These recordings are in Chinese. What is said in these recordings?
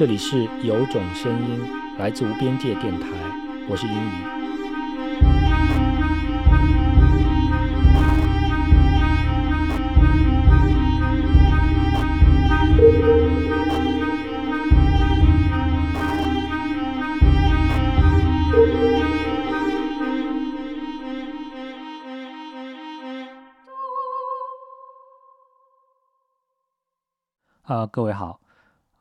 这里是有种声音来自无边界电台，我是英语。啊、各位好，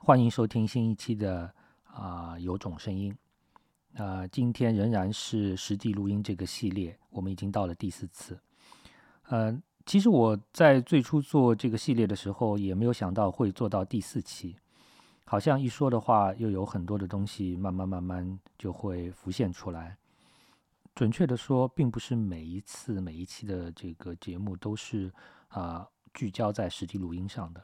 欢迎收听新一期的啊、有种声音。呃，今天仍然是实地录音这个系列，我们已经到了第四次。呃，其实我在最初做这个系列的时候，也没有想到会做到第四期。好像一说的话，又有很多的东西慢慢慢慢就会浮现出来。准确的说，并不是每一次每一期的这个节目都是啊、聚焦在实地录音上的。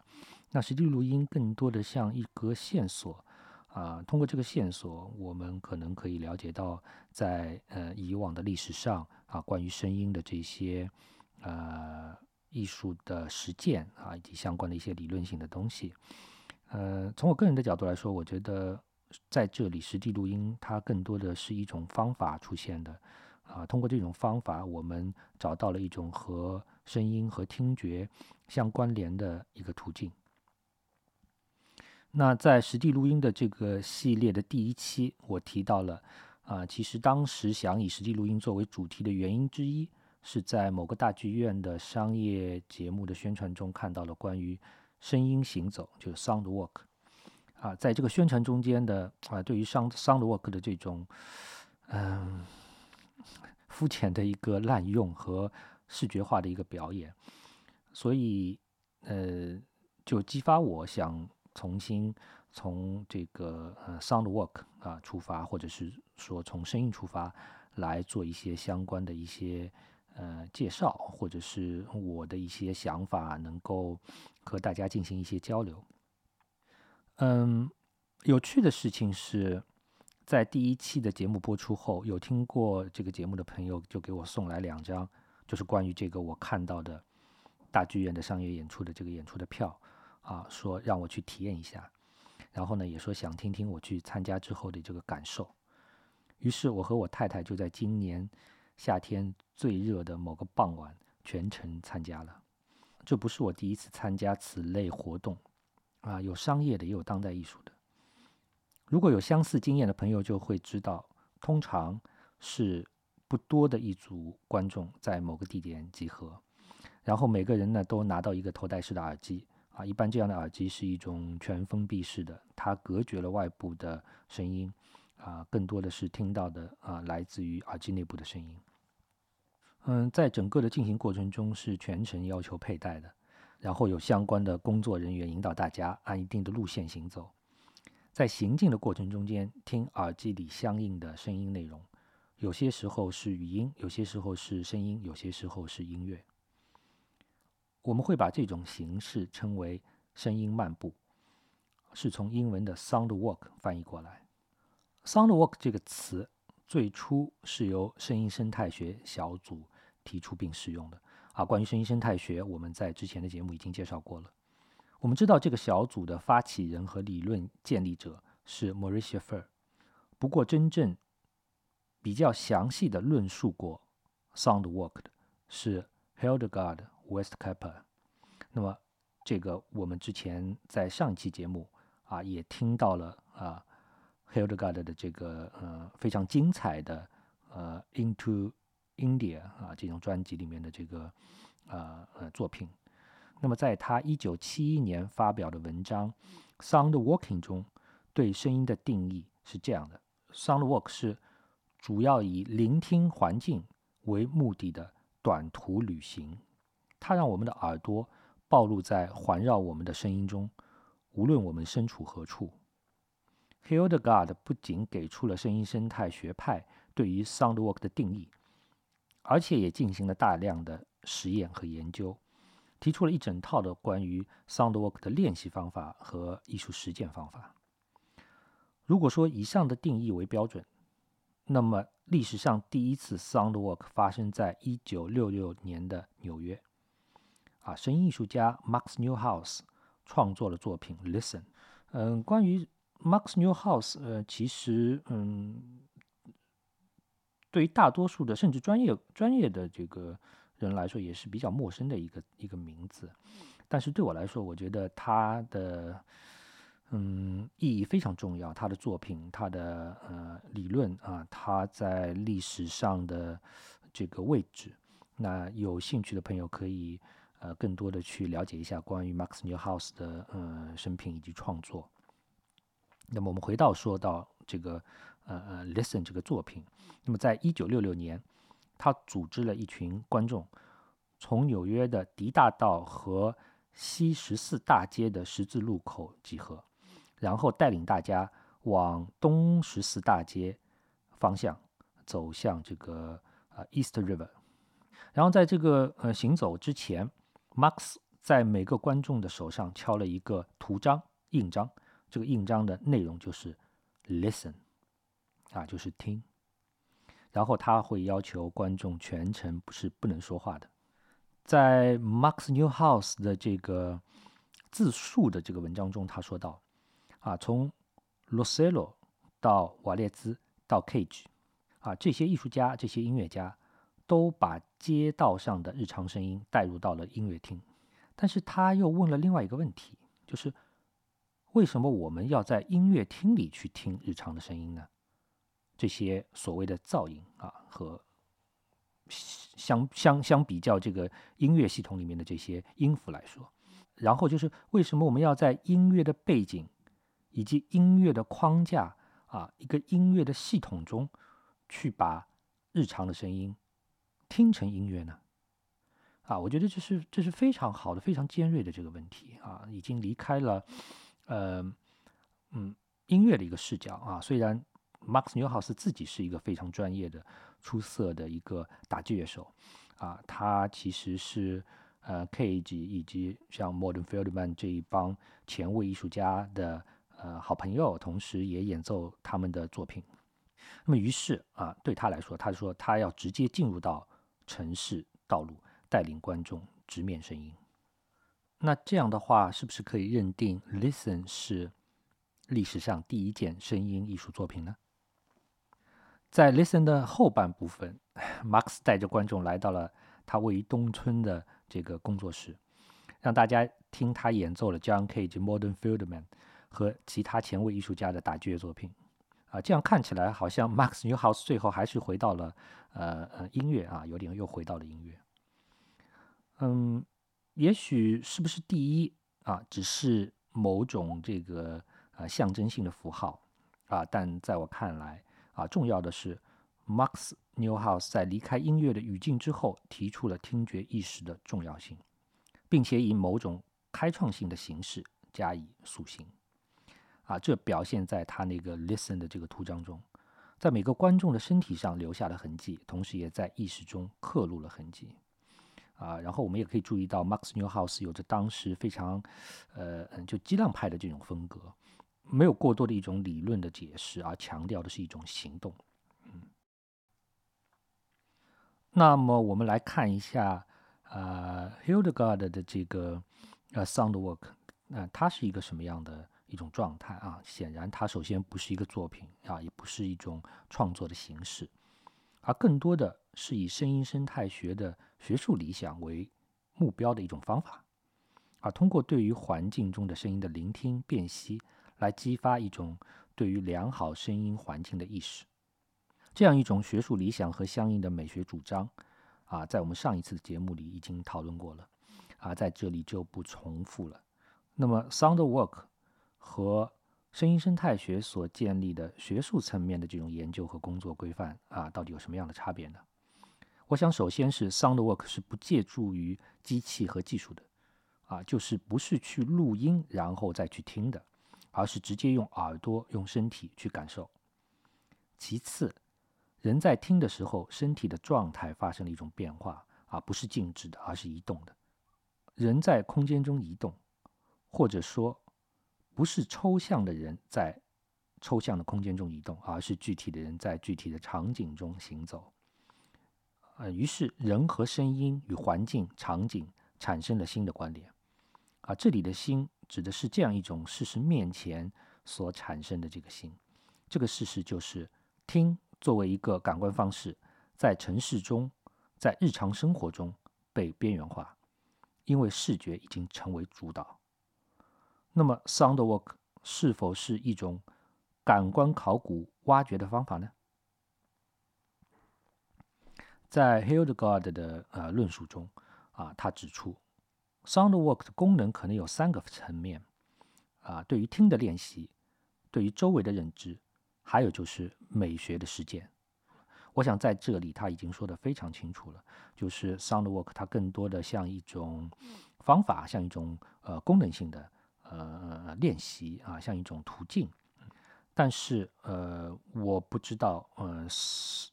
那实际录音更多的像一个线索啊、通过这个线索，我们可能可以了解到在呃以往的历史上啊，关于声音的这些呃艺术的实践啊，以及相关的一些理论性的东西。呃，从我个人的角度来说，我觉得在这里实地录音它更多的是一种方法出现的啊，通过这种方法，我们找到了一种和声音和听觉相关联的一个途径。那在实地录音的这个系列的第一期，我提到了啊、其实当时想以实地录音作为主题的原因之一，是在某个大剧院的商业节目的宣传中看到了关于声音行走，就是 sound walk 啊，在这个宣传中间的啊，对于 sound sound walk 的这种嗯肤浅的一个滥用和视觉化的一个表演，所以呃，就激发我想重新从这个呃 sound work 啊出发，或者是说从声音出发来做一些相关的一些呃介绍，或者是我的一些想法，能够和大家进行一些交流。嗯，有趣的事情是，在第一期的节目播出后，有听过这个节目的朋友就给我送来两张，就是关于这个我看到的大剧院的商业演出的这个演出的票啊，说让我去体验一下，然后呢也说想听听我去参加之后的这个感受。于是我和我太太就在今年夏天最热的某个傍晚全程参加了。这不是我第一次参加此类活动啊，有商业的，也有当代艺术的。如果有相似经验的朋友就会知道，通常是不多的一组观众在某个地点集合，然后每个人呢都拿到一个头戴式的耳机啊，一般这样的耳机是一种全封闭式的，它隔绝了外部的声音啊，更多的是听到的啊来自于耳机内部的声音。嗯，在整个的进行过程中是全程要求佩戴的，然后有相关的工作人员引导大家按一定的路线行走。在行进的过程中间，听耳机里相应的声音内容，有些时候是语音，有些时候是声音，有些时候是音乐。我们会把这种形式称为声音漫步，是从英文的 sound walk 翻译过来。sound walk 这个词最初是由声音生态学小组提出并使用的啊。关于声音生态学，我们在之前的节目已经介绍过了。我们知道这个小组的发起人和理论建立者是 Maurice Schaeffer，不过真正比较详细的论述过 sound walk 的是 Hildegard Westkepper。那么这个我们之前在上一期节目啊也听到了啊，Hildegarde 的这个呃非常精彩的呃 Into India 啊这种专辑里面的这个呃呃作品。那么，在他一九七一年发表的文章《Sound Walking》中，对声音的定义是这样的：Sound Walk 是主要以聆听环境为目的的短途旅行，它让我们的耳朵暴露在环绕我们的声音中，无论我们身处何处。Hildegard 不仅给出了声音生态学派对于 Sound Walk 的定义，而且也进行了大量的实验和研究。提出了一整套的关于 sound walk 的练习方法和艺术实践方法。如果说以上的定义为标准，那么历史上第一次 sound walk 发生在一九六六年的纽约。啊，声音艺术家 Max Newhouse 创作了作品《Listen》。嗯，关于 Max Newhouse，呃，其实，嗯，对于大多数的甚至专业专业的这个人来说，也是比较陌生的一个一个名字。但是对我来说，我觉得他的，嗯，意义非常重要。他的作品，他的呃理论啊，他在历史上的这个位置，那有兴趣的朋友可以呃更多的去了解一下关于 Max Newhouse 的呃生平以及创作。那么我们回到说到这个呃呃 Listen 这个作品，那么在一九六六年，他组织了一群观众，从纽约的迪大道和西十四大街的十字路口集合，然后带领大家往东十四大街方向走向这个呃 East River。然后在这个呃行走之前，Max 在每个观众的手上敲了一个图章印章。这个印章的内容就是 “listen”，啊，就是听。然后他会要求观众全程不是不能说话的。在 Max Newhouse 的这个自述的这个文章中，他说到：“啊，从 Rosello 到瓦列兹到 Cage，啊，这些艺术家、这些音乐家都把街道上的日常声音带入到了音乐厅。但是他又问了另外一个问题，就是。”为什么我们要在音乐厅里去听日常的声音呢？这些所谓的噪音啊，和相相相比较这个音乐系统里面的这些音符来说，然后就是为什么我们要在音乐的背景以及音乐的框架啊，一个音乐的系统中去把日常的声音听成音乐呢？啊，我觉得这是这是非常好的、非常尖锐的这个问题啊，已经离开了。呃，嗯，音乐的一个视角啊，虽然 Max Newhouse 自己是一个非常专业的、出色的一个打击乐手啊，他其实是呃 Cage 以及像 Modern Feldman 这一帮前卫艺术家的呃好朋友，同时也演奏他们的作品。那么于是啊，对他来说，他说他要直接进入到城市道路，带领观众直面声音。那这样的话，是不是可以认定《Listen》是历史上第一件声音艺术作品呢？在《Listen》的后半部分，Max 带着观众来到了他位于东村的这个工作室，让大家听他演奏了 John Cage、Modern Fieldman 和其他前卫艺术家的打击乐作品。啊，这样看起来好像 Max Newhouse 最后还是回到了呃呃音乐啊，有点又回到了音乐。嗯。也许是不是第一啊？只是某种这个呃象征性的符号啊，但在我看来啊，重要的是 Max Newhouse 在离开音乐的语境之后，提出了听觉意识的重要性，并且以某种开创性的形式加以塑形啊，这表现在他那个 Listen 的这个图章中，在每个观众的身体上留下了痕迹，同时也在意识中刻录了痕迹。啊，然后我们也可以注意到，Max Newhouse 有着当时非常，呃，就激浪派的这种风格，没有过多的一种理论的解释，而强调的是一种行动。嗯，那么我们来看一下，呃，Hildegarde 的这个呃 Sound Work，那它是一个什么样的一种状态啊？显然，它首先不是一个作品啊，也不是一种创作的形式，而更多的是以声音生态学的。学术理想为目标的一种方法，而通过对于环境中的声音的聆听辨析，来激发一种对于良好声音环境的意识。这样一种学术理想和相应的美学主张，啊，在我们上一次的节目里已经讨论过了，啊，在这里就不重复了。那么，Sound Work 和声音生态学所建立的学术层面的这种研究和工作规范，啊，到底有什么样的差别呢？我想，首先是 sound work 是不借助于机器和技术的，啊，就是不是去录音然后再去听的，而是直接用耳朵、用身体去感受。其次，人在听的时候，身体的状态发生了一种变化，啊，不是静止的，而是移动的。人在空间中移动，或者说，不是抽象的人在抽象的空间中移动，而是具体的人在具体的场景中行走。呃，于是人和声音与环境场景产生了新的关联，啊，这里的“新”指的是这样一种事实面前所产生的这个心。这个事实就是，听作为一个感官方式，在城市中，在日常生活中被边缘化，因为视觉已经成为主导。那么，sound work 是否是一种感官考古挖掘的方法呢？在 Hildegard 的呃论述中，啊，他指出，sound work 的功能可能有三个层面，啊，对于听的练习，对于周围的认知，还有就是美学的实践。我想在这里他已经说的非常清楚了，就是 sound work 它更多的像一种方法，像一种呃功能性的。呃，练习啊，像一种途径，但是呃，我不知道，呃，是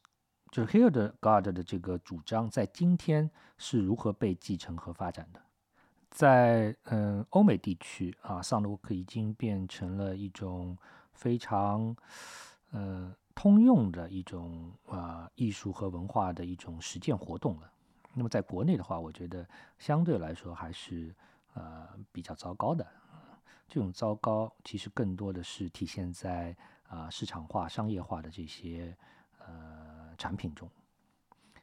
就是 Hildegard 的这个主张在今天是如何被继承和发展的。在嗯欧美地区啊，Sound Work 已经变成了一种非常呃通用的一种啊艺术和文化的一种实践活动了。那么在国内的话，我觉得相对来说还是呃比较糟糕的。这种糟糕其实更多的是体现在啊市场化、商业化的这些呃产品中。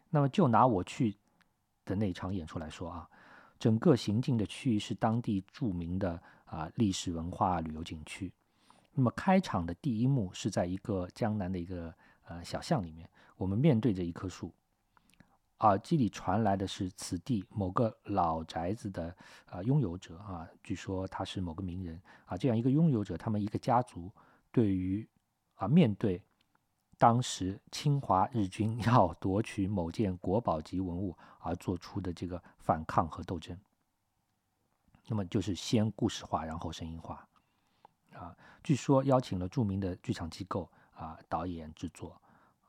那么就拿我去的那场演出来说啊，整个行进的区域是当地著名的啊历史文化旅游景区。那么开场的第一幕是在一个江南的一个呃小巷里面，我们面对着一棵树。耳机里传来的是此地某个老宅子的啊拥有者啊，据说他是某个名人啊，这样一个拥有者，他们一个家族对于啊面对当时侵华日军 要夺取某件国宝级文物而做出的这个反抗和斗争，那么就是先故事化，然后声音化啊，据说邀请了著名的剧场机构啊导演制作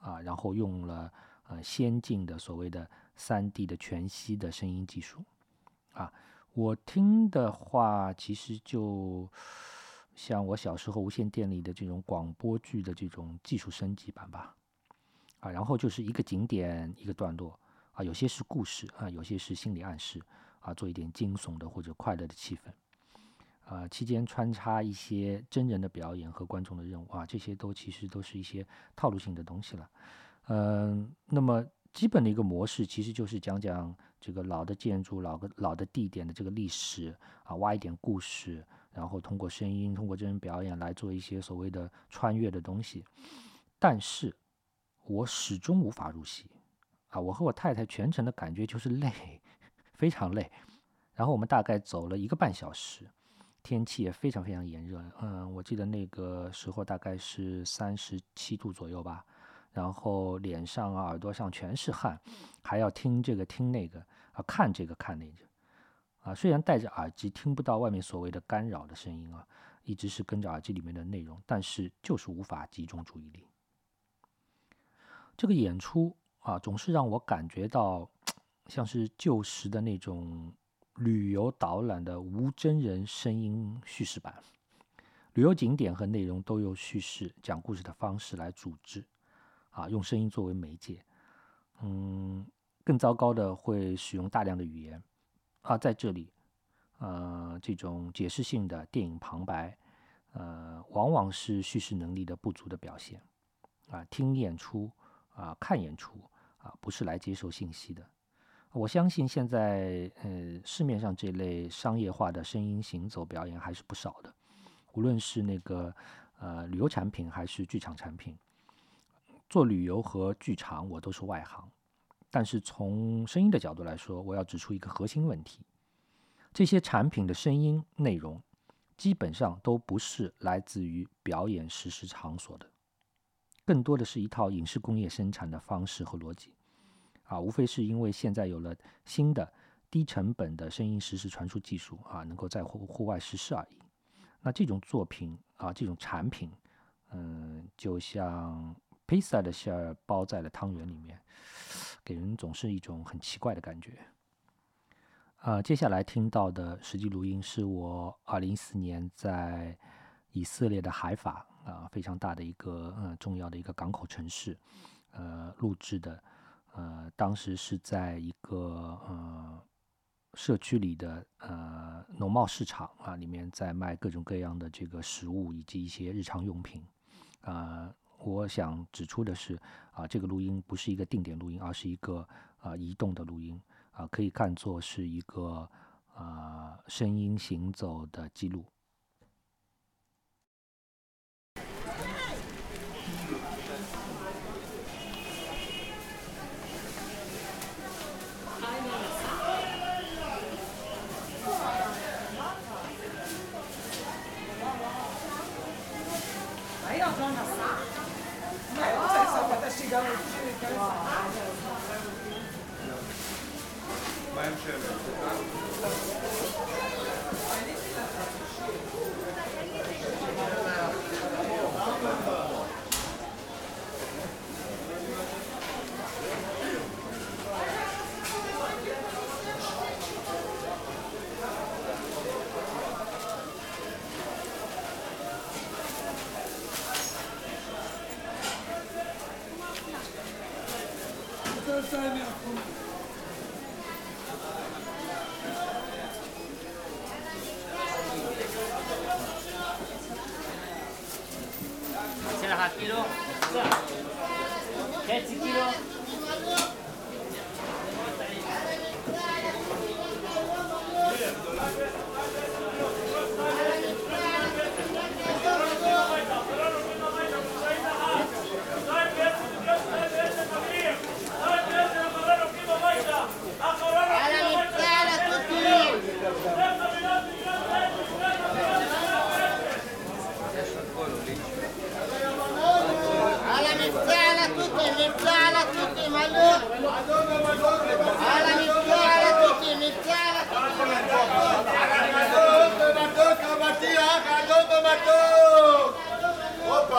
啊，然后用了。呃，先进的所谓的三 D 的全息的声音技术，啊，我听的话，其实就像我小时候无线电里的这种广播剧的这种技术升级版吧，啊，然后就是一个景点一个段落，啊，有些是故事啊，有些是心理暗示，啊，做一点惊悚的或者快乐的气氛，啊，期间穿插一些真人的表演和观众的任务，啊，这些都其实都是一些套路性的东西了。嗯，那么基本的一个模式其实就是讲讲这个老的建筑、老个老的地点的这个历史啊，挖一点故事，然后通过声音、通过真人表演来做一些所谓的穿越的东西。但是，我始终无法入戏啊！我和我太太全程的感觉就是累，非常累。然后我们大概走了一个半小时，天气也非常非常炎热。嗯，我记得那个时候大概是三十七度左右吧。然后脸上啊、耳朵上全是汗，还要听这个听那个啊，看这个看那个啊。虽然戴着耳机听不到外面所谓的干扰的声音啊，一直是跟着耳机里面的内容，但是就是无法集中注意力。这个演出啊，总是让我感觉到像是旧时的那种旅游导览的无真人声音叙事版，旅游景点和内容都由叙事讲故事的方式来组织。啊，用声音作为媒介，嗯，更糟糕的会使用大量的语言，啊，在这里，呃，这种解释性的电影旁白，呃，往往是叙事能力的不足的表现，啊，听演出啊，看演出啊，不是来接受信息的。我相信现在，呃，市面上这类商业化的声音行走表演还是不少的，无论是那个呃旅游产品还是剧场产品。做旅游和剧场，我都是外行，但是从声音的角度来说，我要指出一个核心问题：这些产品的声音内容基本上都不是来自于表演实施场所的，更多的是一套影视工业生产的方式和逻辑。啊，无非是因为现在有了新的低成本的声音实时传输技术啊，能够在户户外实施而已。那这种作品啊，这种产品，嗯，就像。披萨的馅儿包在了汤圆里面，给人总是一种很奇怪的感觉。啊，接下来听到的实际录音是我二零一四年在以色列的海法啊，非常大的一个呃重要的一个港口城市，呃录制的。呃，当时是在一个呃社区里的呃农贸市场啊，里面在卖各种各样的这个食物以及一些日常用品。啊，我想指出的是，啊，这个录音不是一个定点录音，而是一个啊移动的录音，啊，可以看作是一个啊声音行走的记录。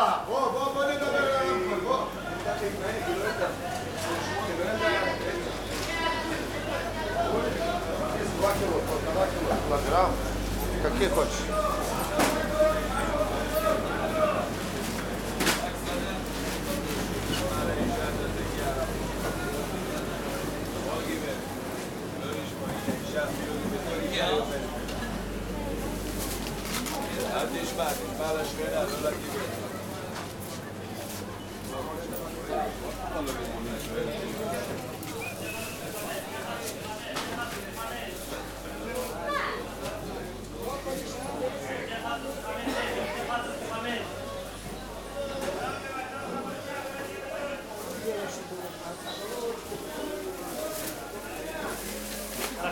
בחמש, בצד שתיים ושלוש. שתיים בעשר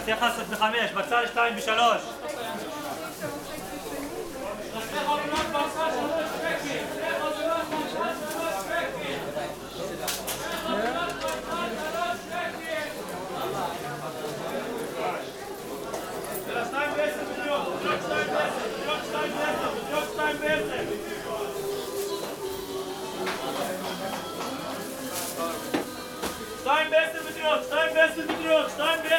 מדינות, שתיים בעשר מדינות, שתיים בעשר. שתי חבילות מדינות בעשר, שתי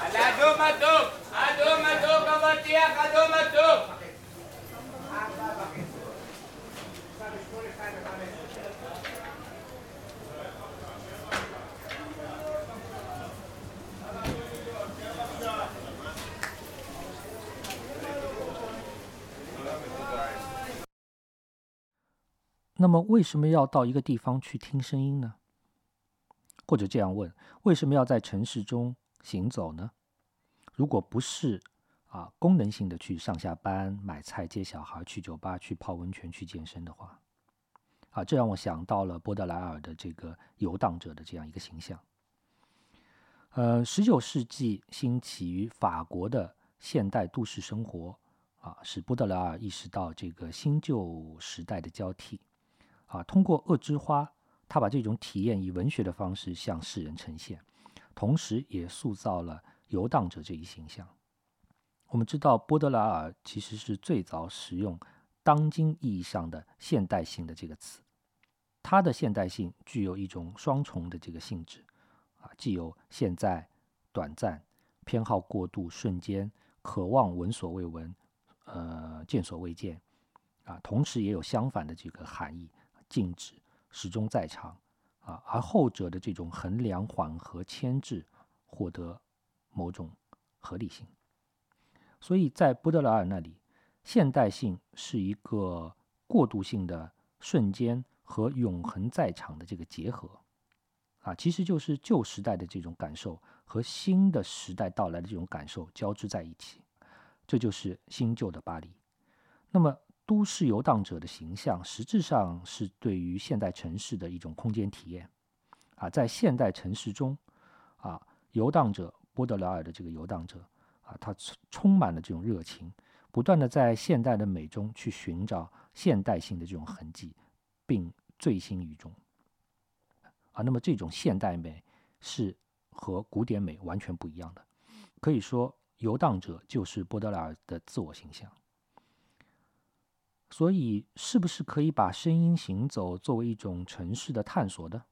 על האדום אדום, אדום אדום אבטיח, אדום אדום. “ 那么，为什么要到一个地方去听声音呢？或者这样问：为什么要在城市中行走呢？如果不是啊功能性的去上下班、买菜、接小孩、去酒吧、去泡温泉、去健身的话，啊，这让我想到了波德莱尔的这个游荡者的这样一个形象。呃，十九世纪兴起于法国的现代都市生活啊，使波德莱尔意识到这个新旧时代的交替啊。通过《恶之花》，他把这种体验以文学的方式向世人呈现，同时也塑造了游荡者这一形象。我们知道，波德莱尔其实是最早使用当今意义上的现代性的这个词。他的现代性具有一种双重的这个性质啊，既有现在、短暂、偏好过度、瞬间、渴望闻所未闻、呃见所未见啊，同时也有相反的这个含义，静止、始终在场啊，而后者的这种衡量、缓和、牵制，获得某种合理性。所以在波德莱尔那里，现代性是一个过渡性的瞬间。和永恒在场的这个结合，啊，其实就是旧时代的这种感受和新的时代到来的这种感受交织在一起，这就是新旧的巴黎。那么，都市游荡者的形象实质上是对于现代城市的一种空间体验，啊，在现代城市中，啊，游荡者波德莱尔的这个游荡者，啊，他充满了这种热情，不断的在现代的美中去寻找现代性的这种痕迹。并醉心于中啊，那么这种现代美是和古典美完全不一样的。可以说，游荡者就是波德莱尔的自我形象。所以，是不是可以把声音行走作为一种城市的探索呢？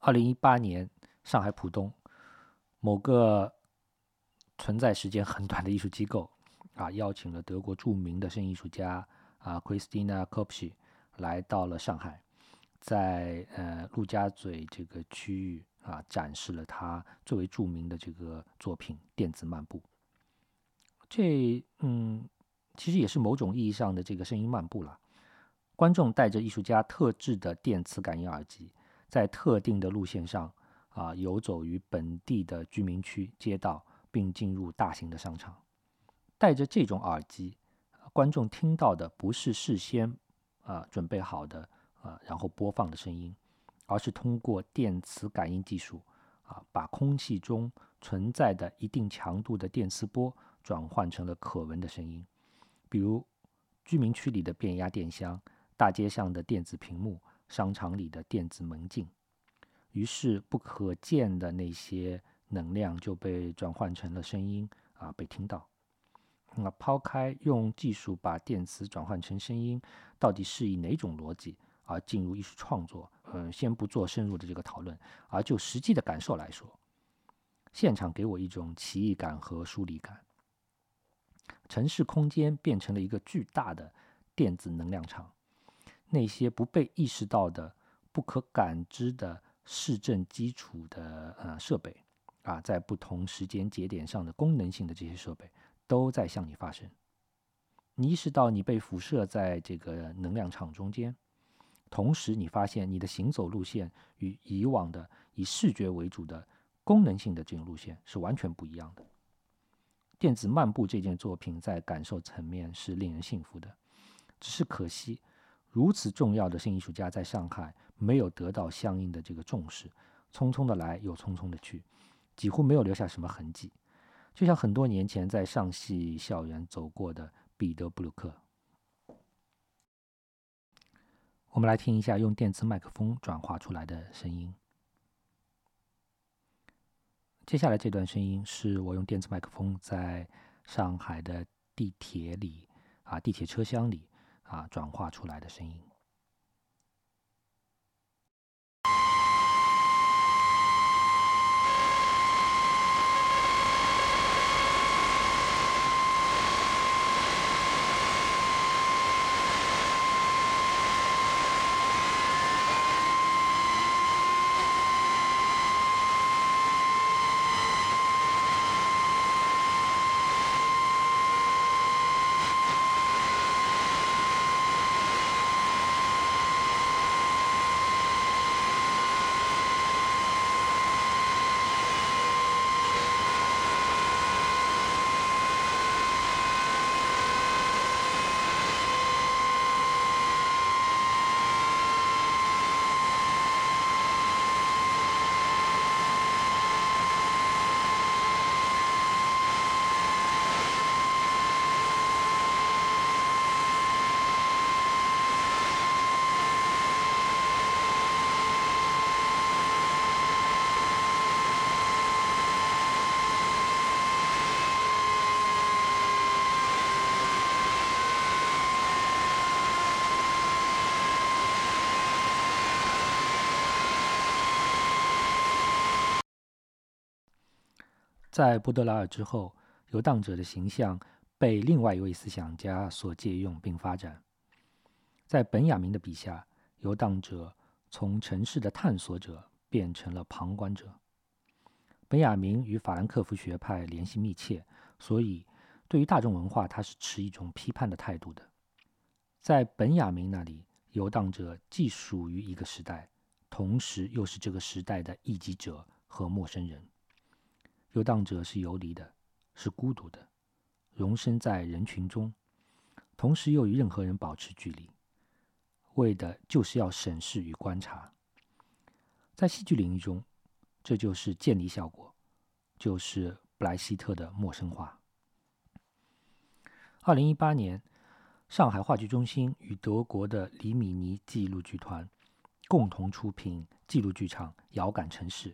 二零一八年，上海浦东某个存在时间很短的艺术机构啊，邀请了德国著名的声音艺术家啊，Christina k o p s c h 来到了上海，在呃陆家嘴这个区域啊，展示了他最为著名的这个作品《电子漫步》。这嗯，其实也是某种意义上的这个声音漫步了。观众带着艺术家特制的电磁感应耳机，在特定的路线上啊，游走于本地的居民区、街道，并进入大型的商场。带着这种耳机，观众听到的不是事先。啊，准备好的啊，然后播放的声音，而是通过电磁感应技术啊，把空气中存在的一定强度的电磁波转换成了可闻的声音，比如居民区里的变压电箱、大街上的电子屏幕、商场里的电子门禁，于是不可见的那些能量就被转换成了声音啊，被听到。那抛开用技术把电磁转换成声音，到底是以哪种逻辑而进入艺术创作？嗯，先不做深入的这个讨论，而就实际的感受来说，现场给我一种奇异感和疏离感。城市空间变成了一个巨大的电子能量场，那些不被意识到的、不可感知的市政基础的呃设备啊，在不同时间节点上的功能性的这些设备。都在向你发声。你意识到你被辐射在这个能量场中间，同时你发现你的行走路线与以往的以视觉为主的功能性的这种路线是完全不一样的。电子漫步这件作品在感受层面是令人信服的，只是可惜，如此重要的新艺术家在上海没有得到相应的这个重视，匆匆的来又匆匆的去，几乎没有留下什么痕迹。就像很多年前在上戏校园走过的彼得·布鲁克，我们来听一下用电磁麦克风转化出来的声音。接下来这段声音是我用电子麦克风在上海的地铁里啊，地铁车厢里啊转化出来的声音。在布德拉尔之后，游荡者的形象被另外一位思想家所借用并发展。在本雅明的笔下，游荡者从城市的探索者变成了旁观者。本雅明与法兰克福学派联系密切，所以对于大众文化，他是持一种批判的态度的。在本雅明那里，游荡者既属于一个时代，同时又是这个时代的异己者和陌生人。游荡者是游离的，是孤独的，容身在人群中，同时又与任何人保持距离，为的就是要审视与观察。在戏剧领域中，这就是建立效果，就是布莱希特的陌生化。二零一八年，上海话剧中心与德国的李米尼纪录剧团共同出品纪录剧场《遥感城市》，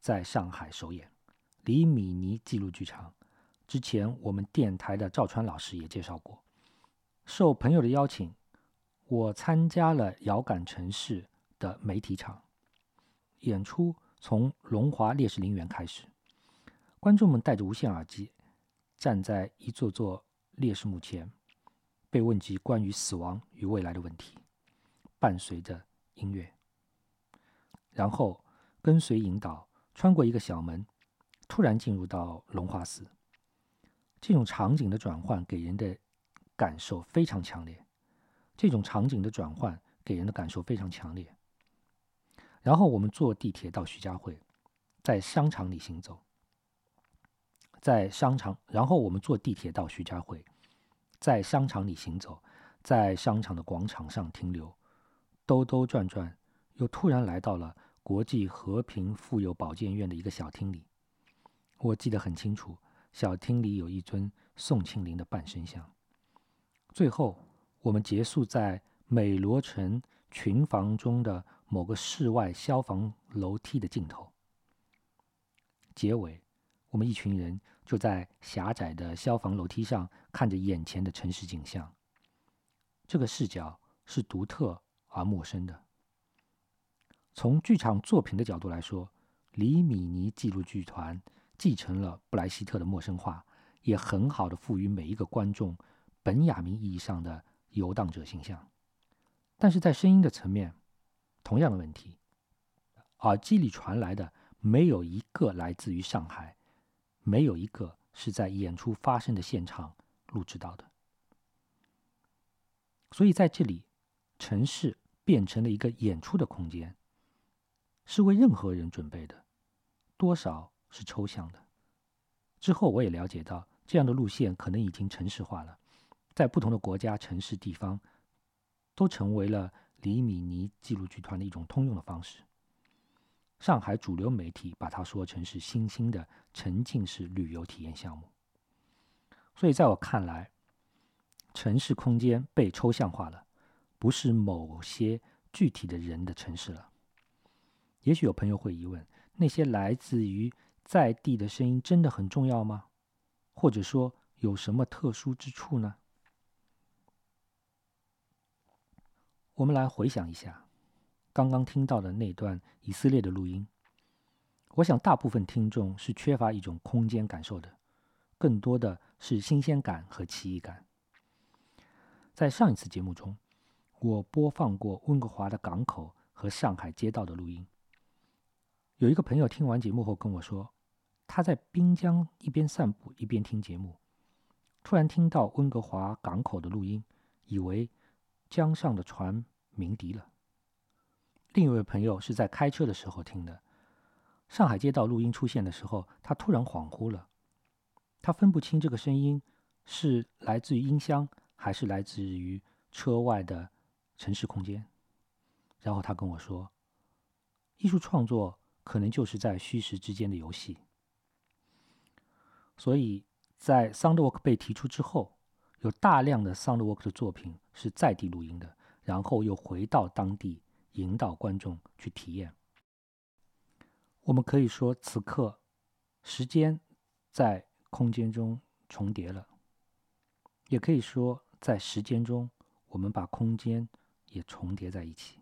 在上海首演。李米尼纪录剧场，之前我们电台的赵川老师也介绍过。受朋友的邀请，我参加了《遥感城市》的媒体场演出，从龙华烈士陵园开始。观众们戴着无线耳机，站在一座座烈士墓前，被问及关于死亡与未来的问题，伴随着音乐，然后跟随引导穿过一个小门。突然进入到龙华寺，这种场景的转换给人的感受非常强烈。这种场景的转换给人的感受非常强烈。然后我们坐地铁到徐家汇，在商场里行走。在商场，然后我们坐地铁到徐家汇，在商场里行走，在商场的广场上停留，兜兜转转，又突然来到了国际和平妇幼保健院的一个小厅里。我记得很清楚，小厅里有一尊宋庆龄的半身像。最后，我们结束在美罗城群房中的某个室外消防楼梯的尽头。结尾，我们一群人就在狭窄的消防楼梯上看着眼前的城市景象。这个视角是独特而陌生的。从剧场作品的角度来说，李米尼纪录剧团。继承了布莱希特的陌生化，也很好的赋予每一个观众本雅明意义上的游荡者形象。但是在声音的层面，同样的问题，耳机里传来的没有一个来自于上海，没有一个是在演出发生的现场录制到的。所以在这里，城市变成了一个演出的空间，是为任何人准备的，多少。是抽象的。之后我也了解到，这样的路线可能已经城市化了，在不同的国家、城市、地方，都成为了李米尼纪录剧团的一种通用的方式。上海主流媒体把它说成是新兴的沉浸式旅游体验项目。所以在我看来，城市空间被抽象化了，不是某些具体的人的城市了。也许有朋友会疑问：那些来自于在地的声音真的很重要吗？或者说有什么特殊之处呢？我们来回想一下刚刚听到的那段以色列的录音。我想大部分听众是缺乏一种空间感受的，更多的是新鲜感和奇异感。在上一次节目中，我播放过温哥华的港口和上海街道的录音。有一个朋友听完节目后跟我说。他在滨江一边散步一边听节目，突然听到温哥华港口的录音，以为江上的船鸣笛了。另一位朋友是在开车的时候听的，上海街道录音出现的时候，他突然恍惚了，他分不清这个声音是来自于音箱还是来自于车外的城市空间。然后他跟我说，艺术创作可能就是在虚实之间的游戏。所以在 Soundwork 被提出之后，有大量的 Soundwork 的作品是在地录音的，然后又回到当地引导观众去体验。我们可以说，此刻时间在空间中重叠了，也可以说在时间中我们把空间也重叠在一起。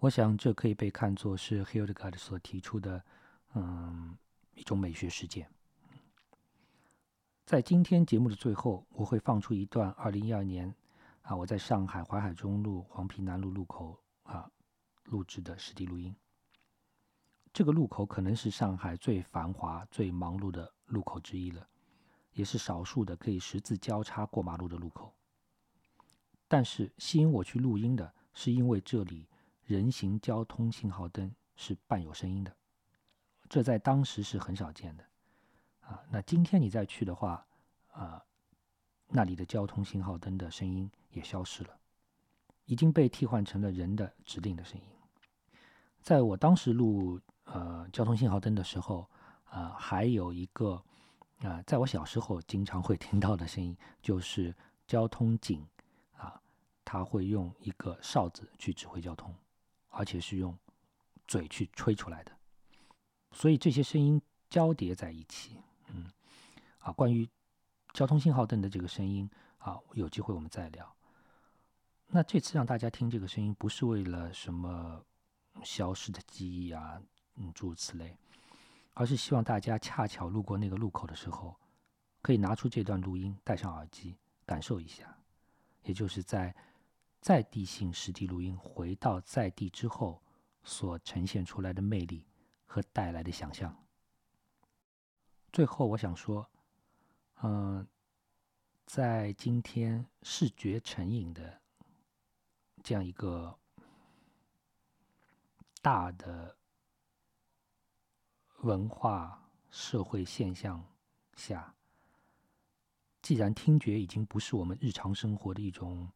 我想这可以被看作是 Hildegard 所提出的，嗯，一种美学实践。在今天节目的最后，我会放出一段二零一二年啊，我在上海淮海中路黄陂南路路口啊录制的实地录音。这个路口可能是上海最繁华、最忙碌的路口之一了，也是少数的可以十字交叉过马路的路口。但是吸引我去录音的是因为这里人行交通信号灯是伴有声音的，这在当时是很少见的。啊，那今天你再去的话，啊，那里的交通信号灯的声音也消失了，已经被替换成了人的指令的声音。在我当时录呃交通信号灯的时候，啊，还有一个啊，在我小时候经常会听到的声音，就是交通警啊，他会用一个哨子去指挥交通，而且是用嘴去吹出来的，所以这些声音交叠在一起。啊，关于交通信号灯的这个声音啊，有机会我们再聊。那这次让大家听这个声音，不是为了什么消失的记忆啊，嗯，诸如此类，而是希望大家恰巧路过那个路口的时候，可以拿出这段录音，戴上耳机，感受一下，也就是在在地性实地录音回到在地之后所呈现出来的魅力和带来的想象。最后，我想说，嗯，在今天视觉成瘾的这样一个大的文化社会现象下，既然听觉已经不是我们日常生活的一种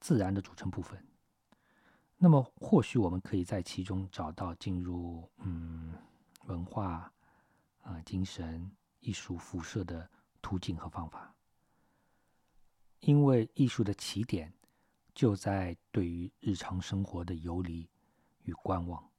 自然的组成部分，那么或许我们可以在其中找到进入嗯文化。啊，精神艺术辐射的途径和方法，因为艺术的起点就在对于日常生活的游离与观望。